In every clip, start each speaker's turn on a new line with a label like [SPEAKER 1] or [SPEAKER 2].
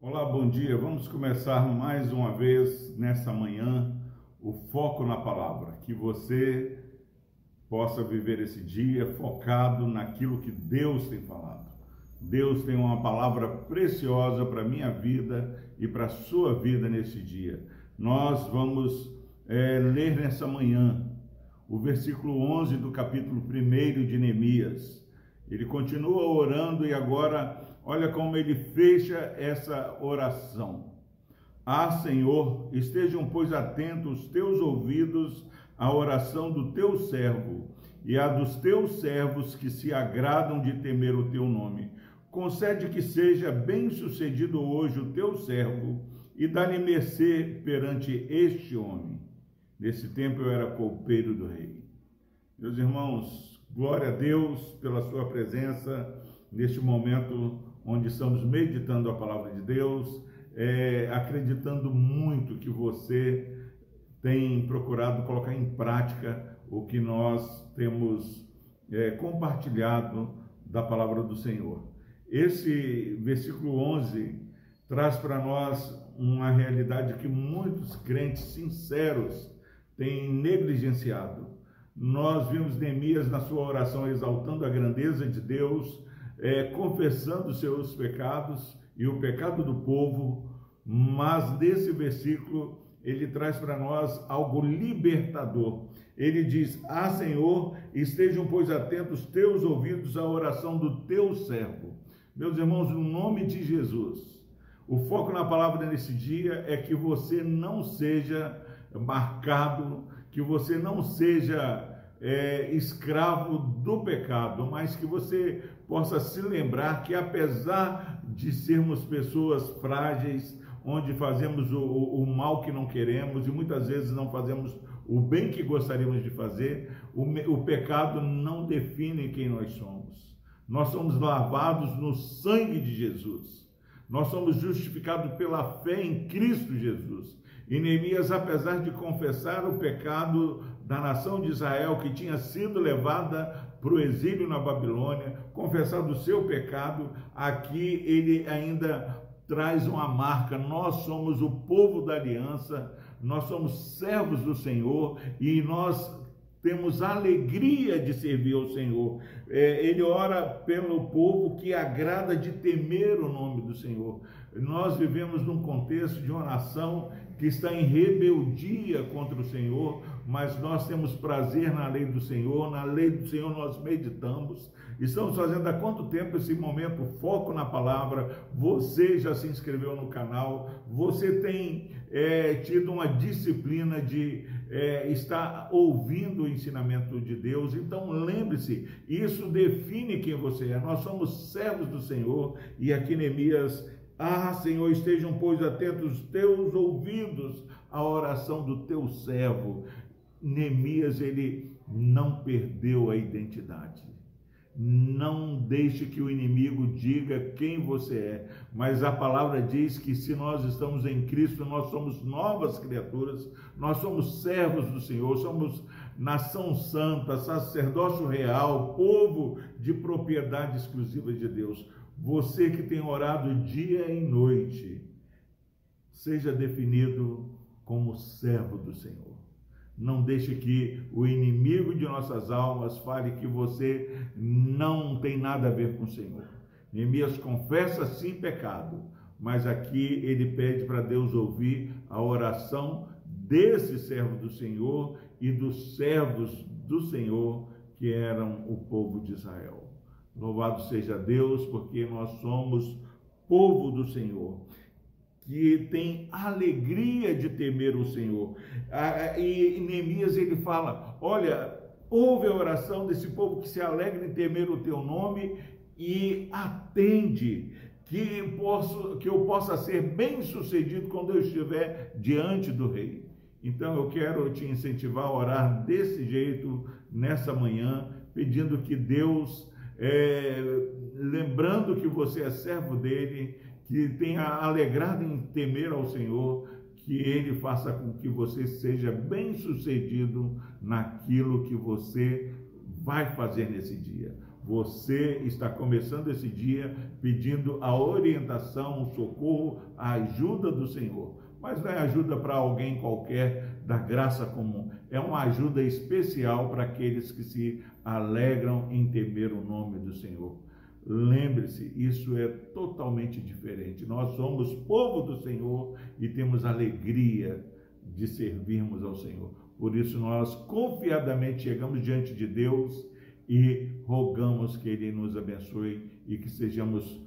[SPEAKER 1] Olá, bom dia. Vamos começar mais uma vez nessa manhã o foco na palavra, que você possa viver esse dia focado naquilo que Deus tem falado. Deus tem uma palavra preciosa para minha vida e para sua vida nesse dia. Nós vamos é, ler nessa manhã o versículo 11 do capítulo 1 de Neemias. Ele continua orando e agora, olha como ele fecha essa oração. Ah, Senhor, estejam, pois, atentos os teus ouvidos à oração do teu servo e à dos teus servos que se agradam de temer o teu nome. Concede que seja bem-sucedido hoje o teu servo e dá-lhe mercê perante este homem. Nesse tempo eu era copeiro do rei. Meus irmãos, glória a Deus pela sua presença neste momento onde estamos meditando a palavra de Deus, é, acreditando muito que você tem procurado colocar em prática o que nós temos é, compartilhado da palavra do Senhor. Esse versículo 11 traz para nós uma realidade que muitos crentes sinceros têm negligenciado. Nós vimos Neemias na sua oração exaltando a grandeza de Deus, é, confessando seus pecados e o pecado do povo, mas nesse versículo ele traz para nós algo libertador. Ele diz: Ah, Senhor, estejam, pois, atentos teus ouvidos à oração do teu servo. Meus irmãos, no nome de Jesus, o foco na palavra nesse dia é que você não seja marcado, que você não seja é, escravo do pecado, mas que você possa se lembrar que apesar de sermos pessoas frágeis, onde fazemos o, o, o, mal que não queremos e muitas vezes não fazemos o bem que gostaríamos de fazer, o, o pecado não define quem nós somos. Nós somos lavados no sangue de Jesus. Nós somos justificados pela fé em Cristo Jesus. E Neemias, apesar de confessar o pecado da nação de Israel que tinha sido levada para o exílio na Babilônia, confessar o seu pecado, aqui ele ainda traz uma marca. Nós somos o povo da aliança, nós somos servos do Senhor e nós temos alegria de servir ao Senhor. É, ele ora pelo povo que agrada de temer o nome do Senhor. Nós vivemos num contexto de uma nação que está em rebeldia contra o Senhor, mas nós temos prazer na lei do Senhor, na lei do Senhor nós meditamos. Estamos fazendo há quanto tempo esse momento foco na palavra? Você já se inscreveu no canal? Você tem é, tido uma disciplina de é, estar ouvindo o ensinamento de Deus? Então lembre-se, isso define quem você é. Nós somos servos do Senhor e aqui Neemias ah, Senhor, estejam, pois, atentos os teus ouvidos à oração do teu servo. Neemias, ele não perdeu a identidade. Não deixe que o inimigo diga quem você é, mas a palavra diz que se nós estamos em Cristo, nós somos novas criaturas, nós somos servos do Senhor, somos nação santa, sacerdócio real, povo de propriedade exclusiva de Deus. Você que tem orado dia e noite, seja definido como servo do Senhor. Não deixe que o inimigo de nossas almas fale que você não tem nada a ver com o Senhor. Neemias confessa sim pecado, mas aqui ele pede para Deus ouvir a oração desse servo do Senhor e dos servos do Senhor que eram o povo de Israel. Louvado seja Deus, porque nós somos povo do Senhor, que tem alegria de temer o Senhor. E Neemias ele fala: Olha, ouve a oração desse povo que se alegra em temer o teu nome e atende. Que, posso, que eu possa ser bem sucedido quando eu estiver diante do rei. Então eu quero te incentivar a orar desse jeito nessa manhã, pedindo que Deus é, lembrando que você é servo dele, que tenha alegrado em temer ao Senhor, que ele faça com que você seja bem sucedido naquilo que você vai fazer nesse dia. Você está começando esse dia pedindo a orientação, o socorro, a ajuda do Senhor. Mas não é ajuda para alguém qualquer da graça comum, é uma ajuda especial para aqueles que se alegram em temer o nome do Senhor. Lembre-se, isso é totalmente diferente. Nós somos povo do Senhor e temos alegria de servirmos ao Senhor. Por isso, nós confiadamente chegamos diante de Deus e rogamos que Ele nos abençoe e que sejamos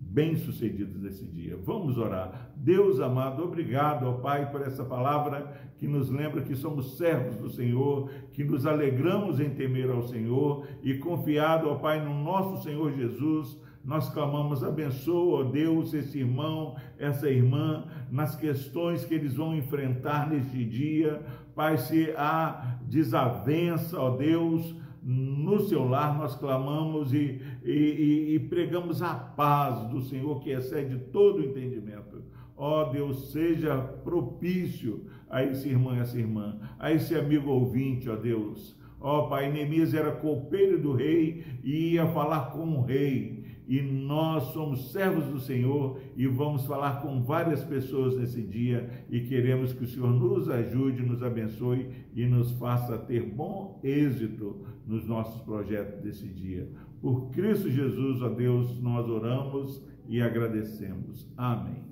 [SPEAKER 1] bem-sucedidos nesse dia. Vamos orar. Deus amado, obrigado, ó Pai, por essa palavra que nos lembra que somos servos do Senhor, que nos alegramos em temer ao Senhor e confiado, ó Pai, no nosso Senhor Jesus. Nós clamamos, abençoa, ó Deus, esse irmão, essa irmã, nas questões que eles vão enfrentar neste dia. Pai, se há desavença, ó Deus, no seu lar nós clamamos e, e, e, pregamos a paz do Senhor que excede todo entendimento. Ó oh, Deus, seja propício a esse irmão e essa irmã, a esse amigo ouvinte, ó oh, Deus. Ó oh, Pai, Neemias era copeiro do rei e ia falar com o rei e nós somos servos do Senhor e vamos falar com várias pessoas nesse dia e queremos que o Senhor nos ajude, nos abençoe e nos faça ter bom êxito nos nossos projetos desse dia. Por Cristo Jesus, a Deus, nós oramos e agradecemos. Amém.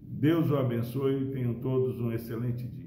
[SPEAKER 1] Deus o abençoe e tenham todos um excelente dia.